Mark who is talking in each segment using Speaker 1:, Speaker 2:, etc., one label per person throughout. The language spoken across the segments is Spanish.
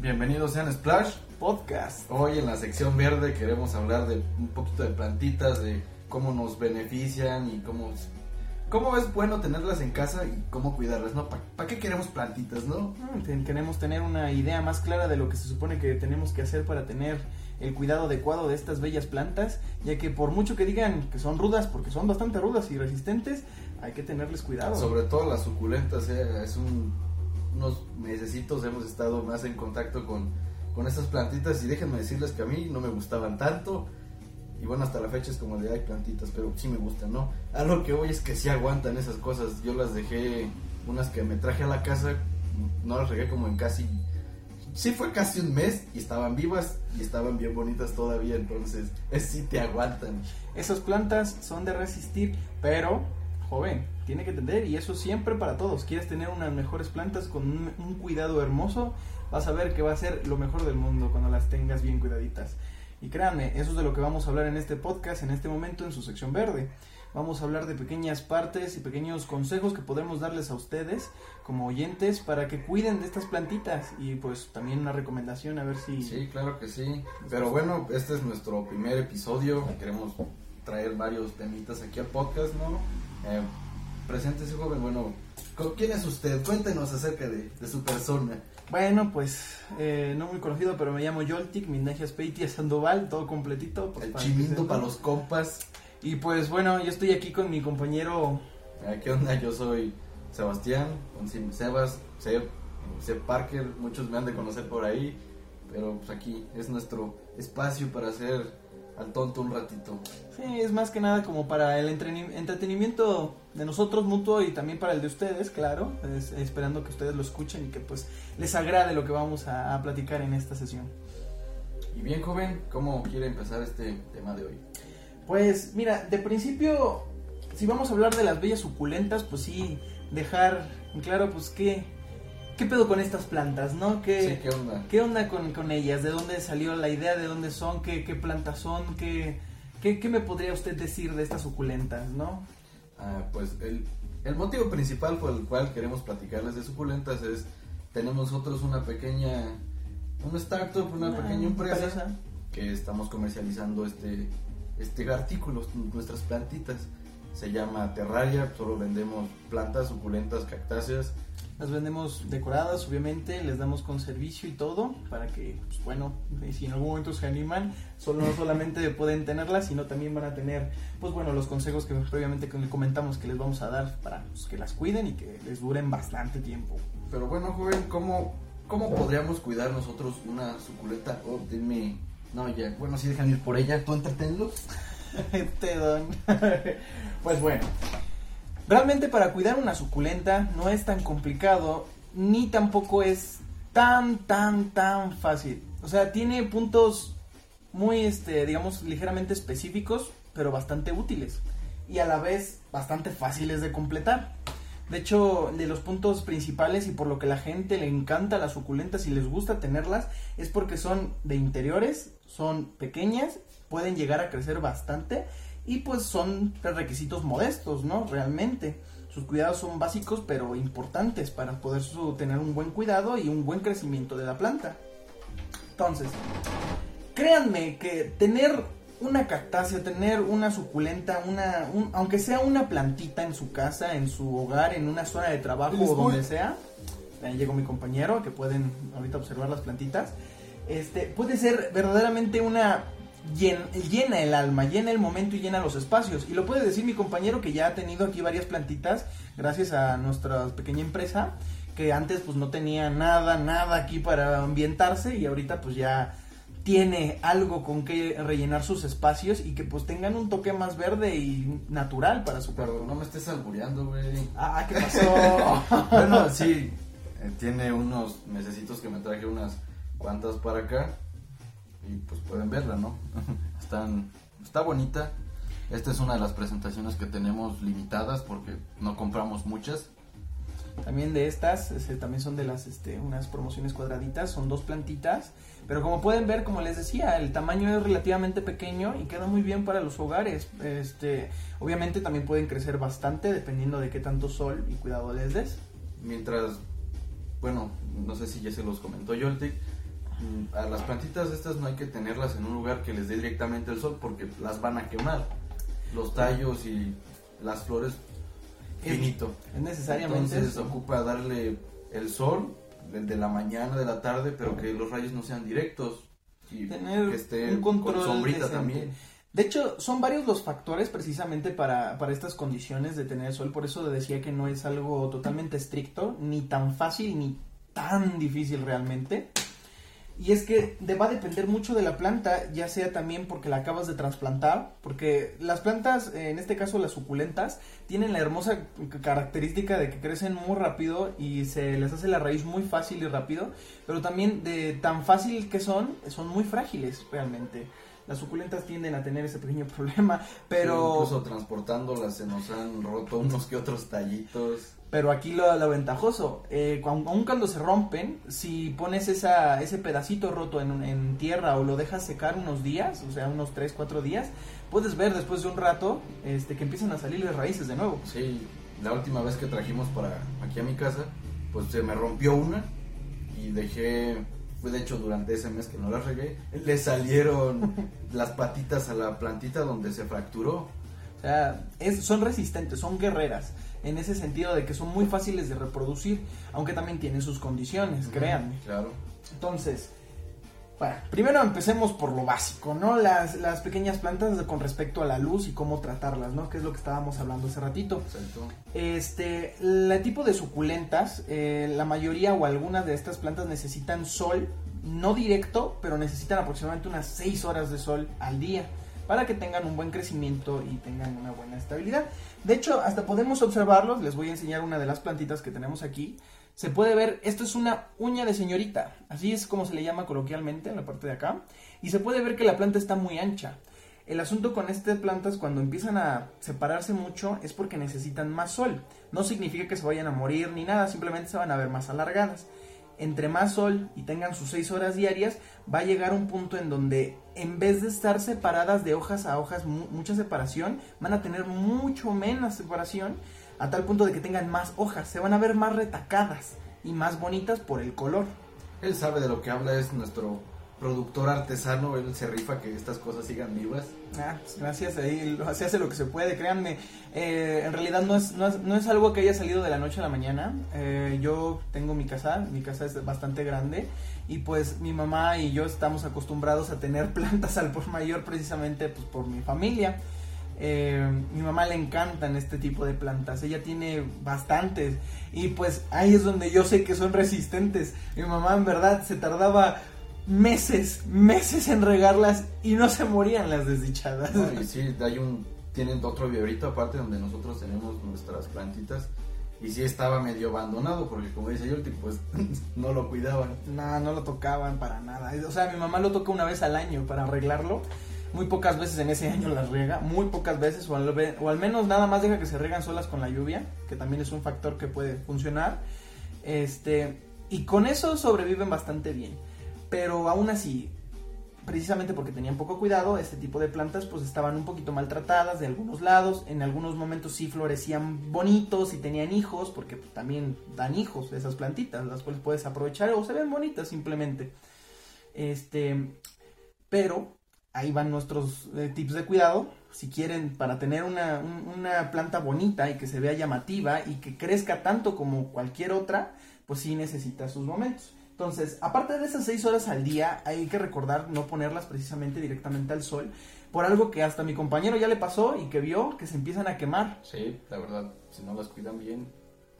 Speaker 1: Bienvenidos sean Splash
Speaker 2: Podcast.
Speaker 1: Hoy en la sección verde queremos hablar de un poquito de plantitas, de cómo nos benefician y cómo, cómo es bueno tenerlas en casa y cómo cuidarlas, ¿no? ¿Para qué queremos plantitas, no?
Speaker 2: Mm, queremos tener una idea más clara de lo que se supone que tenemos que hacer para tener el cuidado adecuado de estas bellas plantas, ya que por mucho que digan que son rudas, porque son bastante rudas y resistentes, hay que tenerles cuidado.
Speaker 1: Sobre todo las suculentas, ¿eh? es un, unos mesecitos hemos estado más en contacto con, con estas plantitas y déjenme decirles que a mí no me gustaban tanto. Y bueno, hasta la fecha es como de hay plantitas, pero sí me gustan, ¿no? A lo que hoy es que sí aguantan esas cosas. Yo las dejé, unas que me traje a la casa, no las regué como en casi sí fue casi un mes y estaban vivas y estaban bien bonitas todavía, entonces es sí te aguantan.
Speaker 2: Esas plantas son de resistir, pero joven, tiene que entender y eso siempre para todos. Quieres tener unas mejores plantas con un, cuidado hermoso, vas a ver que va a ser lo mejor del mundo cuando las tengas bien cuidaditas. Y créanme, eso es de lo que vamos a hablar en este podcast, en este momento, en su sección verde. Vamos a hablar de pequeñas partes y pequeños consejos que podemos darles a ustedes como oyentes para que cuiden de estas plantitas y pues también una recomendación a ver si...
Speaker 1: Sí, claro que sí. Pero bueno, este es nuestro primer episodio. Queremos traer varios temitas aquí al podcast, ¿no? Eh, preséntese joven, bueno, ¿quién es usted? Cuéntenos acerca de, su persona.
Speaker 2: Bueno, pues eh, no muy conocido, pero me llamo Yoltik, Mindagia Speitia Sandoval, todo completito.
Speaker 1: Pues, El chimindo para los compas.
Speaker 2: Y pues bueno, yo estoy aquí con mi compañero.
Speaker 1: ¿Qué onda? Yo soy Sebastián, Sebas, Seb, Seb Parker, muchos me han de conocer por ahí, pero pues aquí es nuestro espacio para hacer al tonto un ratito.
Speaker 2: Sí, es más que nada como para el entretenimiento de nosotros mutuo y también para el de ustedes, claro, esperando que ustedes lo escuchen y que pues les agrade lo que vamos a platicar en esta sesión.
Speaker 1: Y bien joven, ¿cómo quiere empezar este tema de hoy?
Speaker 2: Pues mira, de principio, si vamos a hablar de las bellas suculentas, pues sí, dejar claro, pues qué, qué pedo con estas plantas, ¿no? ¿Qué,
Speaker 1: ¿qué onda?
Speaker 2: ¿Qué onda con, ellas? ¿De dónde salió la idea? ¿De dónde son? ¿Qué, qué plantas son? ¿Qué, ¿Qué, me podría usted decir de estas suculentas, no?
Speaker 1: Ah, pues el, el motivo principal por el cual queremos platicarles de suculentas es, tenemos nosotros una pequeña, un startup, una, pequeña empresa que estamos comercializando este este artículo, nuestras plantitas. Se llama Terraria, solo vendemos plantas suculentas, cactáceas.
Speaker 2: Las vendemos decoradas, obviamente, les damos con servicio y todo, para que, pues bueno, si en algún momento se animan, solo, no solamente pueden tenerlas, sino también van a tener, pues bueno, los consejos que previamente comentamos que les vamos a dar para pues, que las cuiden y que les duren bastante tiempo.
Speaker 1: Pero bueno, joven, ¿cómo, cómo podríamos cuidar nosotros una suculenta? Oh, dime no, ya, bueno, si dejan ir por ella, tú entretenlos.
Speaker 2: Te don. pues bueno, realmente para cuidar una suculenta no es tan complicado, ni tampoco es tan, tan, tan fácil. O sea, tiene puntos muy, este, digamos, ligeramente específicos, pero bastante útiles. Y a la vez bastante fáciles de completar. De hecho, de los puntos principales y por lo que la gente le encanta las suculentas y les gusta tenerlas es porque son de interiores, son pequeñas, pueden llegar a crecer bastante y pues son requisitos modestos, ¿no? Realmente. Sus cuidados son básicos pero importantes para poder tener un buen cuidado y un buen crecimiento de la planta. Entonces, créanme que tener una cactácea, tener una suculenta, una, aunque sea una plantita en su casa, en su hogar, en una zona de trabajo o donde sea. Ahí llegó mi compañero, que pueden ahorita observar las plantitas. Este, puede ser verdaderamente una llena, llena el alma, llena el momento y llena los espacios. Y lo puede decir mi compañero que ya ha tenido aquí varias plantitas gracias a nuestra pequeña empresa que antes pues no tenía nada, nada aquí para ambientarse y ahorita pues ya tiene algo con que rellenar sus espacios y que pues tengan un toque más verde y natural para su
Speaker 1: cuerpo. no me estés albureando, güey.
Speaker 2: Ah, ¿qué pasó?
Speaker 1: bueno, sí, eh, tiene unos necesitos que me traje unas cuantas para acá y pues pueden verla, ¿no? Están, está bonita. Esta es una de las presentaciones que tenemos limitadas porque no compramos muchas.
Speaker 2: También de estas, este, también son de las, este, unas promociones cuadraditas, son dos plantitas pero como pueden ver, como les decía, el tamaño es relativamente pequeño y queda muy bien para los hogares. Este, obviamente también pueden crecer bastante dependiendo de qué tanto sol y cuidado les des.
Speaker 1: Mientras, bueno, no sé si ya se los comentó Yoltic, mm, a las plantitas estas no hay que tenerlas en un lugar que les dé directamente el sol porque las van a quemar. Los tallos y las flores finito.
Speaker 2: Es necesariamente
Speaker 1: Entonces ocupa darle el sol el de la mañana, de la tarde, pero que los rayos no sean directos y
Speaker 2: tener
Speaker 1: que esté
Speaker 2: un control
Speaker 1: con sombrita
Speaker 2: decente.
Speaker 1: también.
Speaker 2: De hecho, son varios los factores precisamente para, para estas condiciones de tener sol. Por eso decía que no es algo totalmente estricto, ni tan fácil, ni tan difícil realmente. Y es que va a depender mucho de la planta, ya sea también porque la acabas de trasplantar, porque las plantas, eh, en este caso las suculentas, tienen la hermosa característica de que crecen muy rápido y se les hace la raíz muy fácil y rápido, pero también de tan fácil que son, son muy frágiles realmente. Las suculentas tienden a tener ese pequeño problema, pero...
Speaker 1: Incluso transportándolas se nos han roto unos que otros tallitos.
Speaker 2: Pero aquí lo, lo ventajoso, eh, aun cuando se rompen, si pones esa, ese pedacito roto en, en tierra o lo dejas secar unos días, o sea, unos 3, 4 días, puedes ver después de un rato este, que empiezan a salirle raíces de nuevo.
Speaker 1: Sí, la última vez que trajimos para aquí a mi casa, pues se me rompió una y dejé, fue de hecho durante ese mes que no la regué, le salieron las patitas a la plantita donde se fracturó.
Speaker 2: O sea, es, son resistentes, son guerreras, en ese sentido de que son muy fáciles de reproducir, aunque también tienen sus condiciones, créanme.
Speaker 1: Claro.
Speaker 2: Entonces, bueno, primero empecemos por lo básico, ¿no? Las, las pequeñas plantas con respecto a la luz y cómo tratarlas, ¿no? Que es lo que estábamos hablando hace ratito.
Speaker 1: Exacto.
Speaker 2: Este, el tipo de suculentas, eh, la mayoría o algunas de estas plantas necesitan sol, no directo, pero necesitan aproximadamente unas 6 horas de sol al día para que tengan un buen crecimiento y tengan una buena estabilidad. De hecho, hasta podemos observarlos, les voy a enseñar una de las plantitas que tenemos aquí. Se puede ver, esto es una uña de señorita, así es como se le llama coloquialmente en la parte de acá, y se puede ver que la planta está muy ancha. El asunto con estas plantas cuando empiezan a separarse mucho es porque necesitan más sol. No significa que se vayan a morir ni nada, simplemente se van a ver más alargadas. Entre más sol y tengan sus 6 horas diarias, va a llegar un punto en donde en vez de estar separadas de hojas a hojas, mu- mucha separación, van a tener mucho menos separación, a tal punto de que tengan más hojas, se van a ver más retacadas y más bonitas por el color.
Speaker 1: Él sabe de lo que habla, es nuestro productor artesano, él se rifa que estas cosas sigan vivas.
Speaker 2: Ah, pues gracias, ahí se hace lo que se puede, créanme. Eh, en realidad no es, no, es, no es algo que haya salido de la noche a la mañana. Eh, yo tengo mi casa, mi casa es bastante grande y pues mi mamá y yo estamos acostumbrados a tener plantas al por mayor precisamente pues, por mi familia. Eh, mi mamá le encantan este tipo de plantas, ella tiene bastantes y pues ahí es donde yo sé que son resistentes. Mi mamá en verdad se tardaba meses, meses en regarlas y no se morían las desdichadas.
Speaker 1: ¿no? Y sí, hay un, tienen otro viverito aparte donde nosotros tenemos nuestras plantitas. Y sí estaba medio abandonado porque como dice Yolti, pues no lo cuidaban.
Speaker 2: No, no lo tocaban para nada. O sea, mi mamá lo toca una vez al año para arreglarlo. Muy pocas veces en ese año las riega, muy pocas veces, o al, ve- o al menos nada más deja que se riegan solas con la lluvia, que también es un factor que puede funcionar. Este, y con eso sobreviven bastante bien. Pero aún así, precisamente porque tenían poco cuidado, este tipo de plantas pues estaban un poquito maltratadas de algunos lados, en algunos momentos sí florecían bonitos y tenían hijos, porque pues, también dan hijos esas plantitas, las cuales puedes aprovechar o se ven bonitas simplemente. Este, pero ahí van nuestros eh, tips de cuidado. Si quieren, para tener una, un- una planta bonita y que se vea llamativa y que crezca tanto como cualquier otra, pues sí necesita sus momentos. Entonces, aparte de esas 6 horas al día, hay que recordar no ponerlas precisamente directamente al sol, por algo que hasta mi compañero ya le pasó y que vio que se empiezan a quemar.
Speaker 1: Sí, la verdad, si no las cuidan bien,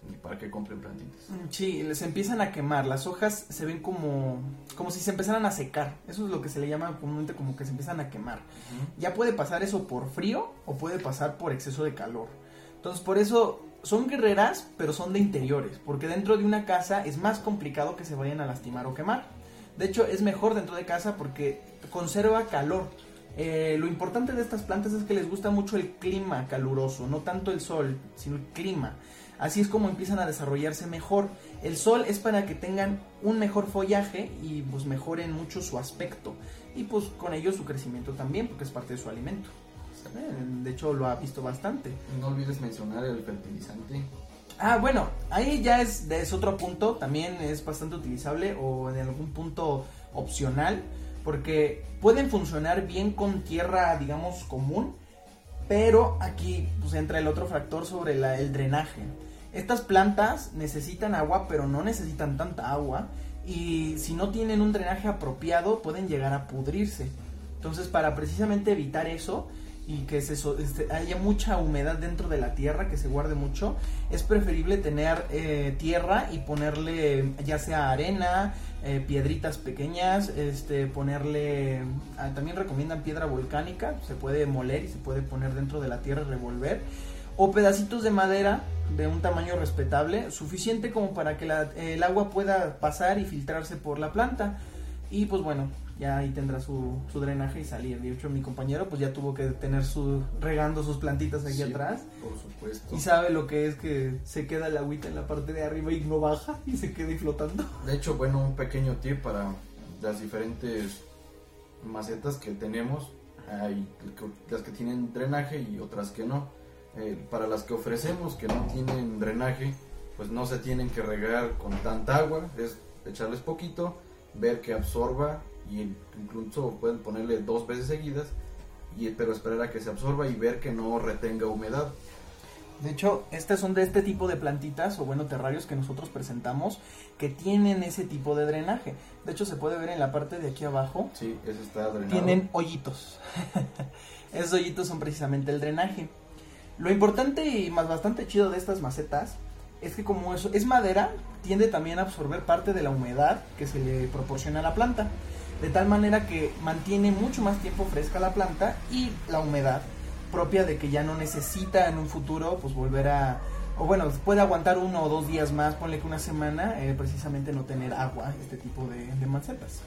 Speaker 1: ni para que compren plantitas.
Speaker 2: Mm, Sí, les empiezan a quemar, las hojas se ven como, como si se empezaran a secar, eso es lo que se le llama comúnmente como que se empiezan a quemar. Ya puede pasar eso por frío o puede pasar por exceso de calor. Entonces, por eso son guerreras, pero son de interiores, porque dentro de una casa es más complicado que se vayan a lastimar o quemar. De hecho, es mejor dentro de casa porque conserva calor. Eh, lo importante de estas plantas es que les gusta mucho el clima caluroso, no tanto el sol, sino el clima. Así es como empiezan a desarrollarse mejor. El sol es para que tengan un mejor follaje y pues mejoren mucho su aspecto. Y pues con ello su crecimiento también, porque es parte de su alimento. De hecho lo ha visto bastante.
Speaker 1: No olvides mencionar el fertilizante.
Speaker 2: Ah, bueno, ahí ya es, es otro punto, también es bastante utilizable o en algún punto opcional porque pueden funcionar bien con tierra, digamos, común, pero aquí pues entra el otro factor sobre el drenaje. Estas plantas necesitan agua, pero no necesitan tanta agua y si no tienen un drenaje apropiado pueden llegar a pudrirse. Entonces, para precisamente evitar eso, y que haya mucha humedad dentro de la tierra, que se guarde mucho, es preferible tener eh, tierra y ponerle ya sea arena, eh, piedritas pequeñas, este, ponerle, ah, también recomiendan piedra volcánica, se puede moler y se puede poner dentro de la tierra y revolver, o pedacitos de madera de un tamaño respetable, suficiente como para que el agua pueda pasar y filtrarse por la planta. Y pues bueno, ya ahí tendrá su, su, drenaje y salir. De hecho, mi compañero pues ya tuvo que tener su regando sus plantitas aquí atrás.
Speaker 1: Por supuesto.
Speaker 2: Y sabe lo que es que se queda el agüita en la parte de arriba y no baja y se queda ahí flotando.
Speaker 1: De hecho, bueno, un pequeño tip para las diferentes macetas que tenemos. Hay las que tienen drenaje y otras que no. Eh, para las que ofrecemos que no tienen drenaje, pues no se tienen que regar con tanta agua, es echarles poquito, ver que absorba y incluso pueden ponerle dos veces seguidas, y, pero esperar a que se absorba y ver que no retenga humedad.
Speaker 2: De hecho, estas son de este tipo de plantitas o bueno, terrarios que nosotros presentamos que tienen ese tipo de drenaje. De hecho, se puede ver en la parte de aquí abajo.
Speaker 1: Sí, eso está drenado.
Speaker 2: Tienen hoyitos. Esos hoyitos son precisamente el drenaje. Lo importante y más bastante chido de estas macetas es que como eso es madera, tiende también a absorber parte de la humedad que se le proporciona a la planta de tal manera que mantiene mucho más tiempo fresca la planta y la humedad propia de que ya no necesita en un futuro pues volver a o bueno puede aguantar uno o dos días más ponle que una semana eh, precisamente no tener agua este tipo de, de macetas.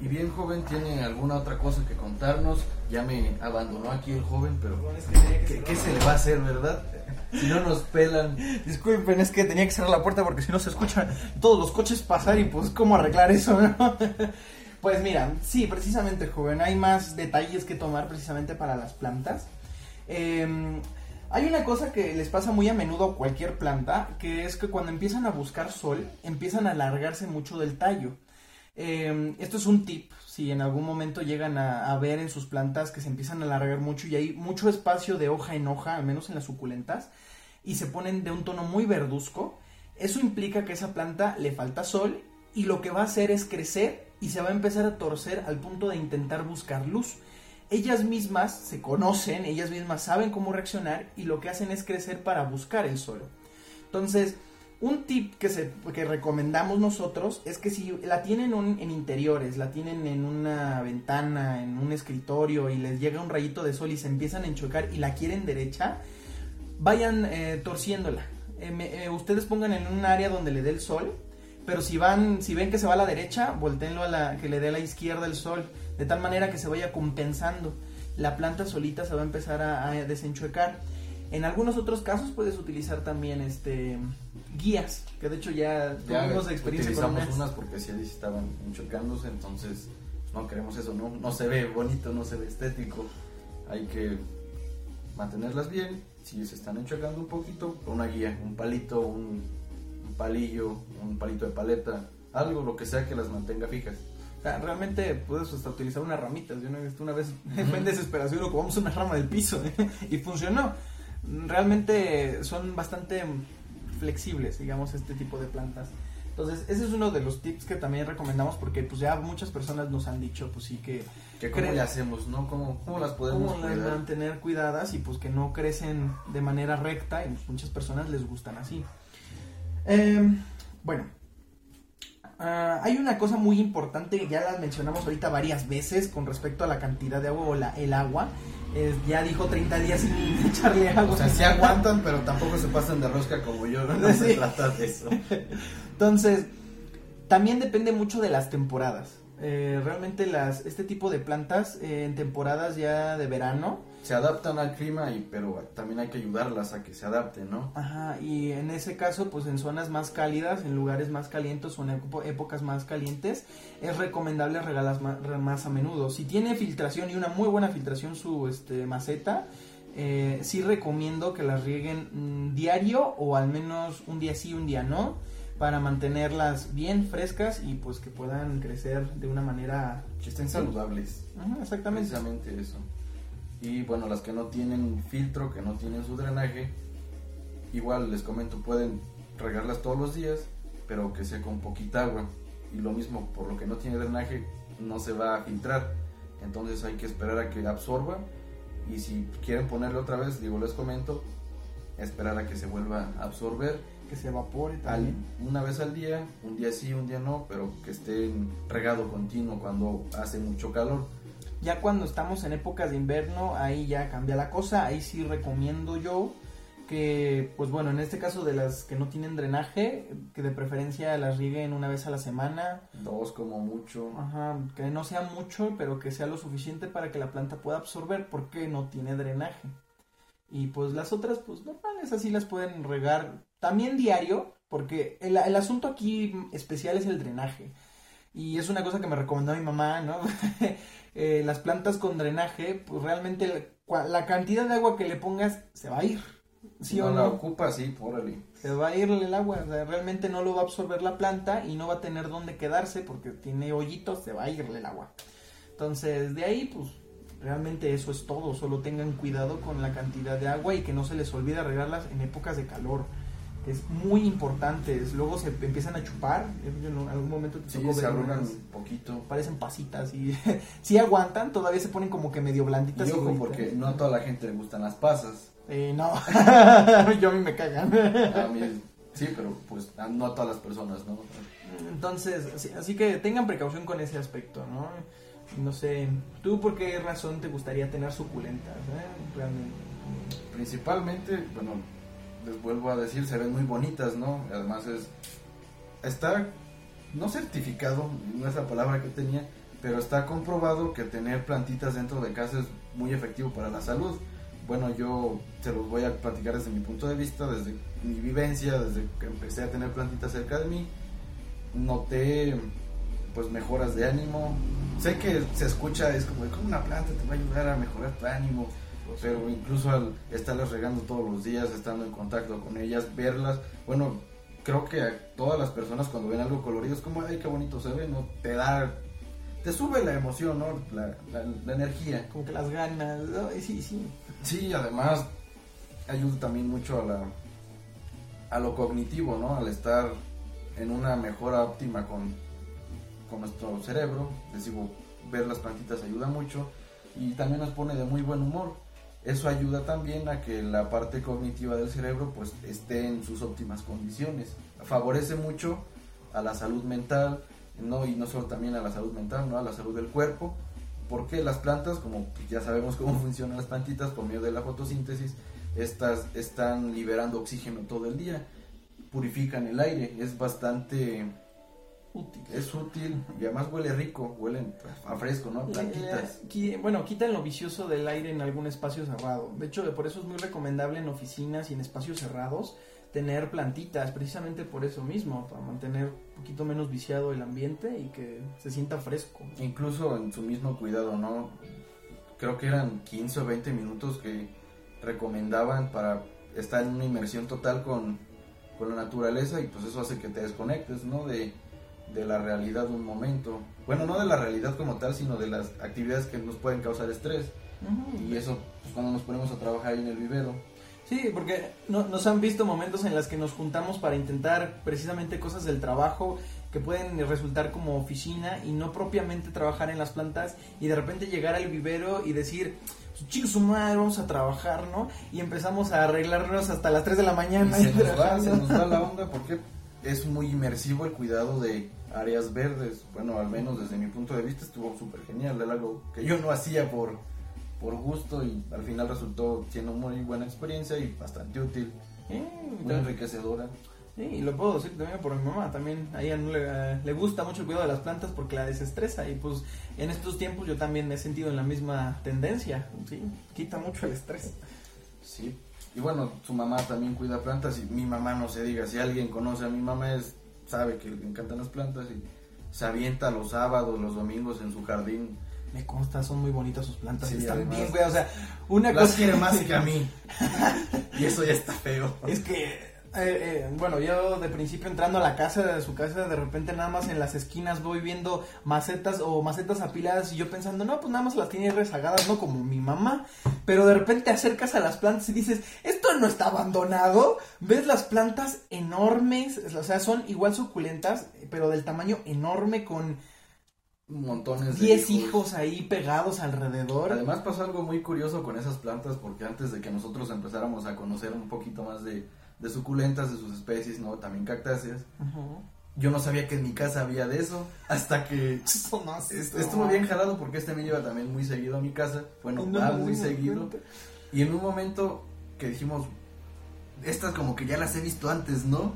Speaker 1: Y bien joven tiene alguna otra cosa que contarnos ya me abandonó aquí el joven pero ¿qué, se le va a hacer verdad si no nos pelan.
Speaker 2: Disculpen, es que tenía que cerrar la puerta porque si no se escuchan todos los coches pasar y pues cómo arreglar eso, ¿no? Pues mira, sí, precisamente joven, hay más detalles que tomar precisamente para las plantas. Em, hay una cosa que les pasa muy a menudo a cualquier planta, que es que cuando empiezan a buscar sol, empiezan a alargarse mucho del tallo. Em, esto es un tip, si en algún momento llegan a, ver en sus plantas que se empiezan a alargar mucho y hay mucho espacio de hoja en hoja, al menos en las suculentas, y se ponen de un tono muy verduzco, eso implica que esa planta le falta sol y lo que va a hacer es crecer y se va a empezar a torcer al punto de intentar buscar luz. Ellas mismas se conocen, ellas mismas saben cómo reaccionar y lo que hacen es crecer para buscar el sol. Entonces, un tip que, se, que recomendamos nosotros es que si la tienen en interiores, la tienen en una ventana, en un escritorio y les llega un rayito de sol y se empiezan a enchocar y la quieren derecha, vayan eh, torciéndola. Eh, eh, ustedes pongan en un área donde le dé el sol, pero si van, si ven que se va a la derecha, volteenlo a la que le dé a la izquierda el sol, de tal manera que se vaya compensando. La planta solita se va a empezar a, a desenchuecar. En algunos otros casos puedes utilizar también este guías, que de hecho ya, tuvimos experiencia
Speaker 1: utilizamos con unas porque si estaban chocándose, entonces pues, no queremos eso, no, no se ve bonito, no se ve estético. Hay que mantenerlas bien, si se están enchocando un poquito, una guía, un palito, un, palillo, un palito de paleta, algo, lo que sea que las mantenga fijas.
Speaker 2: realmente puedes hasta utilizar unas ramitas. Yo una vez fue en desesperación lo una rama del piso y funcionó. Realmente son bastante flexibles, digamos, este tipo de plantas. Entonces, ese es uno de los tips que también recomendamos porque pues ya muchas personas nos han dicho, pues sí que...
Speaker 1: que ¿Cómo le hacemos, no? ¿Cómo, las podemos
Speaker 2: cómo mantener cuidadas y pues que no crecen de manera recta y pues, muchas personas les gustan así. Em, bueno, ah, hay una cosa muy importante ya la mencionamos ahorita varias veces con respecto a la cantidad de agua o la, el agua ya dijo 30 días sin echarle agua.
Speaker 1: O sea, sí aguantan, pero tampoco se pasan de rosca como yo, no, se trata de eso.
Speaker 2: Entonces, también depende mucho de las temporadas. Eh, realmente las este tipo de plantas eh, en temporadas ya de verano
Speaker 1: se adaptan al clima y pero también hay que ayudarlas a que se adapten, ¿no?
Speaker 2: Ajá, y en ese caso pues en zonas más cálidas, en lugares más calientes o en épocas más calientes es recomendable regalar más, a menudo. Si tiene filtración y una muy buena filtración su este maceta, eh, sí recomiendo que las rieguen mm, diario o al menos un día sí, un día no para mantenerlas bien frescas y pues que puedan crecer de una manera
Speaker 1: que estén saludables.
Speaker 2: Ajá, exactamente.
Speaker 1: Precisamente eso. Y bueno, las que no tienen filtro, que no tienen su drenaje, igual les comento, pueden regarlas todos los días, pero que sea con poquita agua. Y lo mismo, por lo que no tiene drenaje, no se va a filtrar. Entonces hay que esperar a que absorba. Y si quieren ponerle otra vez, digo, les comento, esperar a que se vuelva a absorber.
Speaker 2: Que se evapore
Speaker 1: Al-
Speaker 2: también.
Speaker 1: una vez al día, un día sí, un día no, pero que esté regado continuo cuando hace mucho calor.
Speaker 2: Ya cuando estamos en épocas de invierno, ahí ya cambia la cosa. Ahí sí recomiendo yo que, pues bueno, en este caso de las que no tienen drenaje, que de preferencia las rieguen una vez a la semana.
Speaker 1: Dos como mucho.
Speaker 2: Ajá, que no sea mucho, pero que sea lo suficiente para que la planta pueda absorber porque no tiene drenaje. Y pues las otras, pues normales, así las pueden regar también diario, porque el, el asunto aquí especial es el drenaje. Y es una cosa que me recomendó mi mamá, ¿no? Eh, las plantas con drenaje, pues realmente la, cantidad de agua que le pongas se va a ir. ¿Sí
Speaker 1: si
Speaker 2: o
Speaker 1: no la
Speaker 2: no?
Speaker 1: ocupa, sí, órale.
Speaker 2: Se va a ir el agua, o sea, realmente no lo va a absorber la planta y no va a tener dónde quedarse porque tiene hoyitos, se va a irle el agua. Entonces, de ahí, pues, realmente eso es todo. Solo tengan cuidado con la cantidad de agua y que no se les olvide regarlas en épocas de calor. Es muy importante. Luego se empiezan a chupar. En algún momento te
Speaker 1: Sí, se
Speaker 2: unas-
Speaker 1: un poquito.
Speaker 2: parecen pasitas y sí aguantan, todavía se ponen como que medio blanditas.
Speaker 1: Y ojo, porque no a toda la gente le gustan las pasas.
Speaker 2: Eh, no, yo a mí me cagan.
Speaker 1: A mí, sí, pero pues no a todas las personas, ¿no?
Speaker 2: Entonces, así, así que tengan precaución con ese aspecto, ¿no? No sé, ¿tú por qué razón te gustaría tener suculentas? eh? Realmente.
Speaker 1: Principalmente, bueno, les vuelvo a decir, se ven muy bonitas, ¿no? Además es, está, no certificado, no es la palabra que tenía, pero está comprobado que tener plantitas dentro de casa es muy efectivo para la salud. Bueno, yo se los voy a platicar desde mi punto de vista, desde mi vivencia, desde que empecé a tener plantitas cerca de mí, noté pues mejoras de ánimo. Sé que se escucha, es como, como una planta te va a ayudar a mejorar tu ánimo, pero incluso al estarlas regando todos los días, estando en contacto con ellas, verlas, bueno, creo que a todas las personas cuando ven algo colorido es como, ay, qué bonito se ve, ¿no? Te da, te sube la emoción, ¿no? La, la- la energía.
Speaker 2: Como que las ganas, ¿no? Y sí, sí.
Speaker 1: Sí, además ayuda también mucho a la a lo cognitivo, ¿no? Al estar en una mejora óptima con, con nuestro cerebro. Les digo, ver las plantitas ayuda mucho y también nos pone de muy buen humor. Eso ayuda también a que la parte cognitiva del cerebro pues esté en sus óptimas condiciones. Favorece mucho a la salud mental, no y no solo también a la salud mental, no a la salud del cuerpo, porque las plantas, como ya sabemos cómo funcionan las plantitas por medio de la fotosíntesis, estas están liberando oxígeno todo el día, purifican el aire, es bastante
Speaker 2: Útil.
Speaker 1: es útil y además huele rico, huelen a fresco, ¿no? Plantitas.
Speaker 2: Bueno, quitan lo vicioso del aire en algún espacio cerrado. De hecho, por eso es muy recomendable en oficinas y en espacios cerrados tener plantitas, precisamente por eso mismo, para mantener un poquito menos viciado el ambiente y que se sienta fresco.
Speaker 1: Incluso en su mismo cuidado, ¿no? Creo que eran 15 o 20 minutos que recomendaban para estar en una inmersión total con, con la naturaleza y pues eso hace que te desconectes, ¿no? De, de la realidad un momento. Bueno, no de la realidad como tal, sino de las actividades que nos pueden causar estrés. Y eso, pues cuando nos ponemos a trabajar ahí en el vivero.
Speaker 2: Sí, porque no- nos han visto momentos en los que nos juntamos para intentar precisamente cosas del trabajo que pueden resultar como oficina y no propiamente trabajar en las plantas y de repente llegar al vivero y decir, chicos, su madre, vamos a trabajar, ¿no? Y empezamos a arreglarnos hasta las 3 de la
Speaker 1: Y
Speaker 2: mañana.
Speaker 1: se
Speaker 2: ahí
Speaker 1: nos va, se nos va la onda porque es muy inmersivo el cuidado de áreas verdes. Bueno, al menos desde mi punto de vista estuvo súper genial. Era algo que yo no hacía por, por gusto y al final resultó siendo muy buena experiencia y bastante útil,
Speaker 2: Sí,
Speaker 1: muy enriquecedora.
Speaker 2: Sí, y lo puedo decir también por mi mamá, también a ella le, le gusta mucho el cuidado de las plantas porque la desestresa y pues en estos tiempos yo también me he sentido en la misma tendencia, sí, quita mucho el estrés.
Speaker 1: Sí. Y bueno, su mamá también cuida plantas y mi mamá no se diga, si alguien conoce a mi mamá es sabe que le encantan las plantas y se avienta los sábados, los domingos en su jardín.
Speaker 2: Me consta, son muy bonitas sus plantas,
Speaker 1: Sí,
Speaker 2: están
Speaker 1: además-
Speaker 2: bien, güey, o sea, una
Speaker 1: Las
Speaker 2: cosa
Speaker 1: quiere más que a mí. y eso ya está feo.
Speaker 2: es que Eh, eh, bueno, yo de principio entrando a la casa, de su casa, de repente nada más en las esquinas voy viendo macetas o macetas apiladas y yo pensando, no, pues nada más las tiene rezagadas, no como mi mamá. Pero de repente te acercas a las plantas y dices, esto no está abandonado. Ves las plantas enormes, o sea, son igual suculentas, pero del tamaño enorme con
Speaker 1: montones de
Speaker 2: 10 hijos. ahí pegados alrededor.
Speaker 1: Además pasó algo muy curioso con esas plantas porque antes de que nosotros empezáramos a conocer un poquito más de, de suculentas, de sus especies, ¿no? También cactáceas. Yo no sabía que en mi casa había de eso hasta que estuvo bien jalado porque este me iba también muy seguido a mi casa. Bueno, va muy seguido. Y en un momento que dijimos, estas como que ya las he visto antes, ¿no?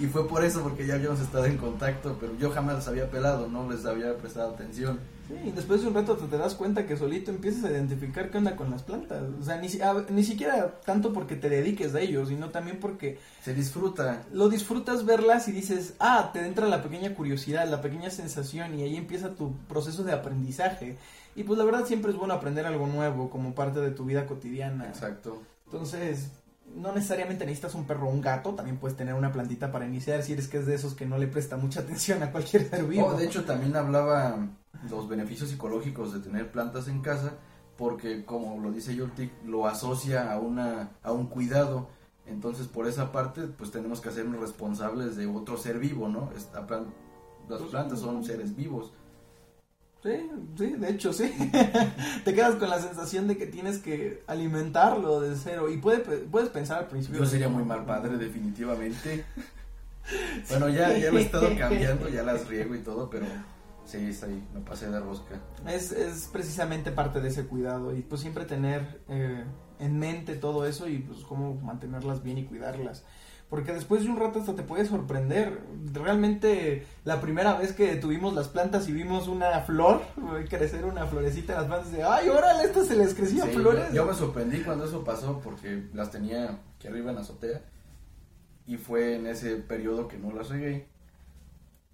Speaker 1: Y fue por eso, porque ya habíamos estado en contacto, pero yo jamás las había pelado, no les había prestado atención.
Speaker 2: Sí, y después de un rato te, das cuenta que solito empiezas a identificar qué onda con las plantas. O sea, ni, ni siquiera tanto porque te dediques a ellos, sino también porque...
Speaker 1: Se disfruta.
Speaker 2: Lo disfrutas verlas y dices, ah, te entra la pequeña curiosidad, la pequeña sensación y ahí empieza tu proceso de aprendizaje. Y pues la verdad siempre es bueno aprender algo nuevo como parte de tu vida cotidiana.
Speaker 1: Exacto.
Speaker 2: Entonces, no necesariamente necesitas un perro o un gato, también puedes tener una plantita para iniciar si eres que es de esos que no le presta mucha atención a cualquier ser vivo.
Speaker 1: Oh, de hecho, también hablaba los beneficios psicológicos de tener plantas en casa, porque como lo dice Yultik, lo asocia a, una, a un cuidado. Entonces, por esa parte, pues tenemos que hacernos responsables de otro ser vivo, ¿no? Esta las pues, plantas son seres vivos.
Speaker 2: Sí, sí, de hecho sí. Te quedas con la sensación de que tienes que alimentarlo de cero. Y puede, puedes pensar al principio.
Speaker 1: Yo sería muy mal padre, definitivamente. bueno, ya, ya lo he estado cambiando, ya las riego y todo, pero sí, está ahí, me pasé de rosca.
Speaker 2: Es, es precisamente parte de ese cuidado y pues siempre tener eh, en mente todo eso y pues cómo mantenerlas bien y cuidarlas porque después de un rato hasta te puede sorprender. Realmente la primera vez que tuvimos las plantas y vimos una flor, crecer una florecita en las plantas, de, ay, órale, estas se les crecían flores.
Speaker 1: Yo, me sorprendí cuando eso pasó porque las tenía aquí arriba en la azotea y fue en ese periodo que no las regué.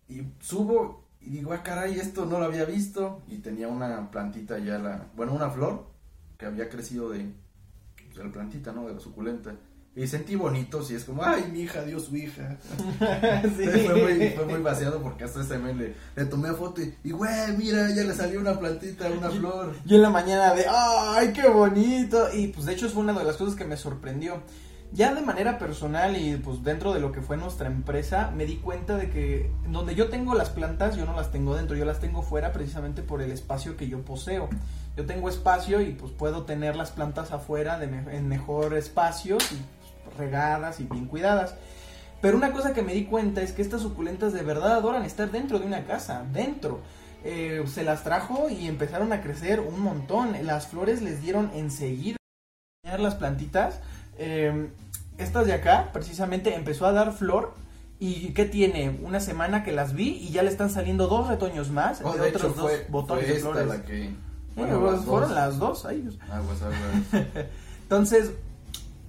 Speaker 1: Y subo y digo, ah, caray, esto no lo había visto y tenía una plantita ya, la, bueno, una flor que había crecido de, pues, de la plantita, ¿no? De la suculenta. Y sentí bonito, si es como, ay, mi hija dio su hija. sí. fue, muy, fue muy vaciado porque hasta ese mes le, le, tomé foto y, y, güey, mira, ya le salió una plantita, una flor.
Speaker 2: Yo en la mañana de, ay, qué bonito. Y pues de hecho fue una de las cosas que me sorprendió. Ya de manera personal y pues dentro de lo que fue nuestra empresa, me di cuenta de que donde yo tengo las plantas, yo no las tengo dentro, yo las tengo fuera precisamente por el espacio que yo poseo yo tengo espacio y pues puedo tener las plantas afuera de en mejor espacio y regadas y bien cuidadas. Pero una cosa que me di cuenta es que estas suculentas de verdad adoran estar dentro de una casa, dentro. Eh, se las trajo y empezaron a crecer un montón. Las flores les dieron enseguida las plantitas. Em, estas de acá, precisamente, empezó a dar flor. ¿Y qué tiene? Una semana que las vi y ya le están saliendo dos retoños más.
Speaker 1: Oh, de, otros dos botones de flores. La que...
Speaker 2: Bueno, fueron las dos. Ahí. Entonces,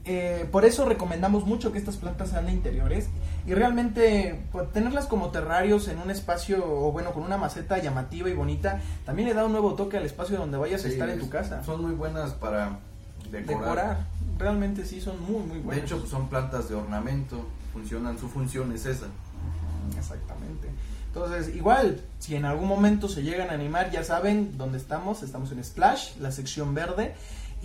Speaker 2: eh, por eso recomendamos mucho que estas plantas sean de interiores y realmente pues, tenerlas como terrarios en un espacio o bueno con una maceta llamativa y bonita también le da un nuevo toque al espacio donde vayas a estar en tu casa.
Speaker 1: Son muy buenas para decorar.
Speaker 2: decorar. Realmente sí son muy muy buenas.
Speaker 1: De hecho son plantas de ornamento, funcionan, su función es esa.
Speaker 2: Exactamente. Entonces, igual, si en algún momento se llegan a animar, ya saben dónde estamos. Estamos en Splash, la sección verde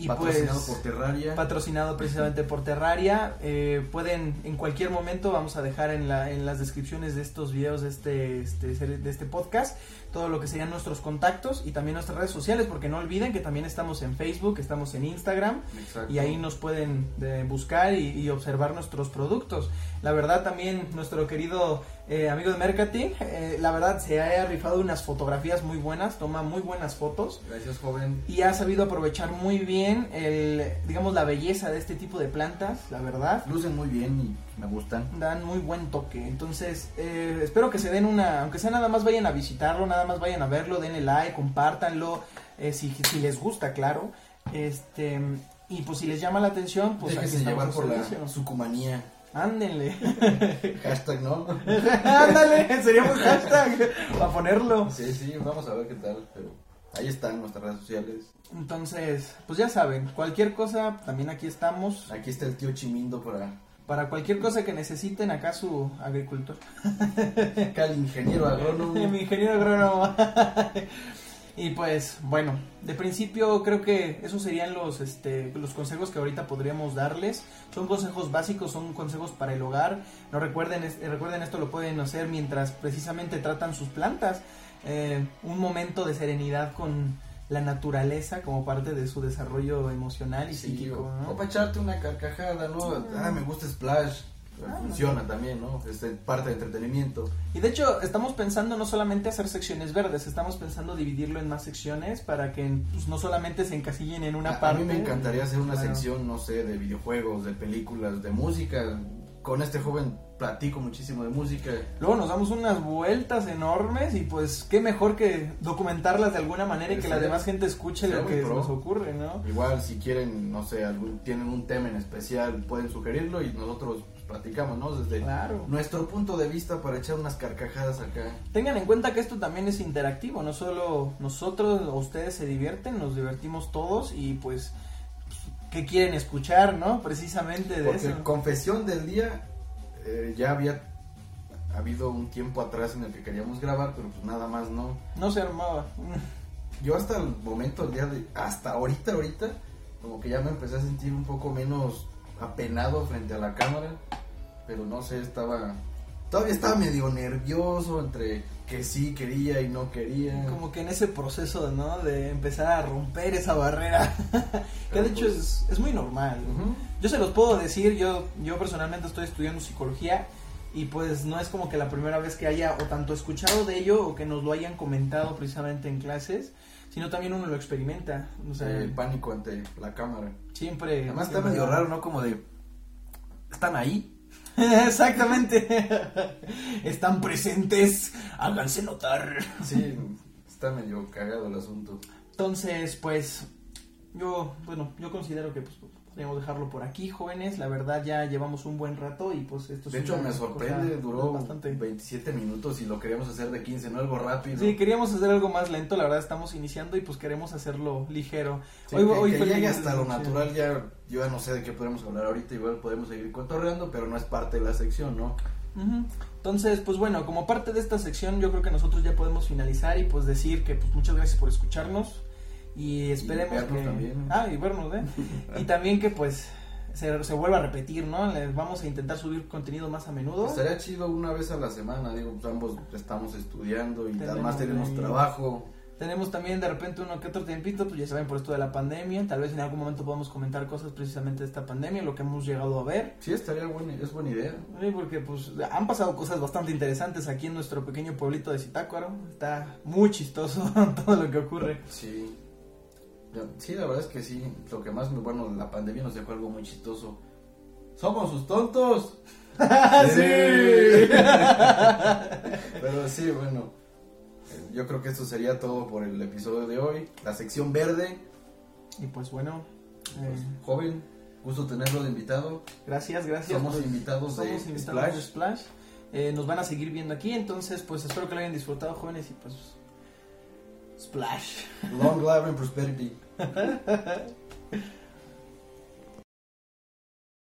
Speaker 1: patrocinado pues, por Terraria.
Speaker 2: Patrocinado precisamente por Terraria. Eh, pueden, en cualquier momento, vamos a dejar en, la, en las descripciones de estos videos de este, este, de este podcast todo lo que serían nuestros contactos y también nuestras redes sociales, porque no olviden que también estamos en Facebook, estamos en Instagram y ahí nos pueden eh, buscar y, observar nuestros productos. La verdad también nuestro querido eh, amigo de marketing, eh, la verdad se ha rifado unas fotografías muy buenas, toma muy buenas fotos.
Speaker 1: Gracias joven.
Speaker 2: Y ha sabido aprovechar muy bien el, digamos, la belleza de este tipo de plantas, la verdad.
Speaker 1: Lucen muy bien y me gustan.
Speaker 2: Dan muy buen toque. Entonces, eh, espero que se den una, aunque sea nada más vayan a visitarlo, nada más vayan a verlo, denle like, compártanlo, eh, si, si les gusta, claro. Este, y pues si les llama la atención, pues
Speaker 1: Déjense aquí llevar por la sucumanía.
Speaker 2: Ándenle.
Speaker 1: hashtag, ¿no?
Speaker 2: Ándale, sería un hashtag para ponerlo.
Speaker 1: Sí, sí, vamos a ver qué tal, pero ahí están nuestras redes sociales.
Speaker 2: Entonces, pues ya saben, cualquier cosa, también aquí estamos.
Speaker 1: Aquí está el tío Chimindo para
Speaker 2: Para cualquier cosa que necesiten, acá su agricultor.
Speaker 1: Acá el ingeniero agrónomo.
Speaker 2: Mi ingeniero agrónomo. y pues, bueno, de principio creo que esos serían los, este, los consejos que ahorita podríamos darles. Son consejos básicos, son consejos para el hogar. No recuerden, es- recuerden esto lo pueden hacer mientras precisamente tratan sus plantas. Eh, un momento de serenidad con la naturaleza como parte de su desarrollo emocional y
Speaker 1: Sí,
Speaker 2: psíquico.
Speaker 1: o,
Speaker 2: ¿no?
Speaker 1: o para echarte una carcajada, ¿no? Ah, me gusta Splash.
Speaker 2: Ah,
Speaker 1: Funciona también, ¿no? Es de- parte de entretenimiento.
Speaker 2: Y de hecho, estamos pensando no solamente hacer secciones verdes, estamos pensando dividirlo en más secciones para que pues, no solamente se encasillen en una
Speaker 1: a, a
Speaker 2: parte.
Speaker 1: mí me encantaría hacer una
Speaker 2: Claro.
Speaker 1: sección, no sé, de videojuegos, de películas, de música. Con este joven platico muchísimo de música.
Speaker 2: Luego nos damos unas vueltas enormes y pues qué mejor que documentarlas de alguna manera y que la demás gente escuche lo que
Speaker 1: pro.
Speaker 2: nos ocurre, ¿no?
Speaker 1: Igual si quieren, no sé, algún, tienen un tema en especial, pueden sugerirlo y nosotros pues, platicamos, ¿no? Desde
Speaker 2: Claro.
Speaker 1: nuestro punto de vista para echar unas carcajadas acá.
Speaker 2: Tengan en cuenta que esto también es interactivo, no solo nosotros o ustedes se divierten, nos divertimos todos y pues qué quieren escuchar, ¿no? Precisamente de
Speaker 1: Porque
Speaker 2: eso.
Speaker 1: confesión del día, eh, ya había habido un tiempo atrás en el que queríamos grabar, pero pues nada más no.
Speaker 2: No se armaba.
Speaker 1: Yo hasta el momento, el día de, hasta ahorita, ahorita, como que ya me empecé a sentir un poco menos apenado frente a la cámara, pero no sé, estaba, todavía estaba medio nervioso entre que sí quería y no quería.
Speaker 2: Como que en ese proceso, ¿no? De empezar a romper esa barrera. que de hecho
Speaker 1: pues-
Speaker 2: es, es muy normal.
Speaker 1: Ujú.
Speaker 2: Yo se los puedo decir, yo, yo personalmente estoy estudiando psicología y pues no es como que la primera vez que haya o tanto escuchado de ello o que nos lo hayan comentado precisamente en clases, sino también uno lo experimenta. O sea,
Speaker 1: el pánico ante la cámara.
Speaker 2: siempre...
Speaker 1: Además está medio raro, ¿no? Como de, ¿están ahí?
Speaker 2: Exactamente. Están presentes, háganse notar.
Speaker 1: Sí, está medio cagado el asunto.
Speaker 2: Entonces, pues, yo, bueno, yo considero que pues, podríamos dejarlo por aquí, jóvenes. La verdad, ya llevamos un buen rato y pues esto es
Speaker 1: De hecho, me sorprende, duró
Speaker 2: bastante.
Speaker 1: 27 minutos y lo queríamos hacer de 15, ¿no? Algo rápido.
Speaker 2: Sí, queríamos hacer algo más lento, la verdad estamos iniciando y pues queremos hacerlo ligero.
Speaker 1: Sí,
Speaker 2: hoy
Speaker 1: que,
Speaker 2: hoy
Speaker 1: llegue hasta lo natural, ya yo ya no sé de qué podemos hablar ahorita, igual podemos seguir cotorreando, pero no es parte de la sección, ¿no?
Speaker 2: Entonces, pues bueno, como parte de esta sección yo creo que nosotros ya podemos finalizar y pues decir que pues muchas gracias por escucharnos y esperemos
Speaker 1: vernos
Speaker 2: que...
Speaker 1: también.
Speaker 2: Ah, y vernos, ¿eh? y también que pues se, se vuelva a repetir, ¿no? Les vamos a intentar subir contenido más a menudo.
Speaker 1: Estaría chido una vez a la semana, digo, pues ambos estamos estudiando y
Speaker 2: Tenemos
Speaker 1: además tenemos
Speaker 2: ahí-
Speaker 1: trabajo.
Speaker 2: Tenemos también de repente uno que otro tiempito, pues ya saben por esto de la pandemia, tal vez en algún momento podamos comentar cosas precisamente de esta pandemia, lo que hemos llegado a ver.
Speaker 1: Sí, estaría buena, es buena idea.
Speaker 2: Sí, porque pues han pasado cosas bastante interesantes aquí en nuestro pequeño pueblito de Zitácuaro. Está muy chistoso todo lo que ocurre.
Speaker 1: Sí. Sí, la verdad es que sí. Lo que más, me- bueno, la pandemia nos dejó algo muy chistoso. ¡Somos sus tontos!
Speaker 2: Sí.
Speaker 1: Pero sí, bueno. eh, Yo creo que esto sería todo por el episodio de hoy. La sección verde.
Speaker 2: Y pues bueno, eh,
Speaker 1: Pues, joven, gusto tenerlo de invitado.
Speaker 2: gracias, gracias.
Speaker 1: Somos
Speaker 2: Pues,
Speaker 1: invitados de
Speaker 2: somos invitados
Speaker 1: Splash.
Speaker 2: de Splash. Eh, nos van a seguir viendo aquí, entonces pues espero que lo hayan disfrutado jóvenes y pues Splash.
Speaker 1: Long life and prosperity.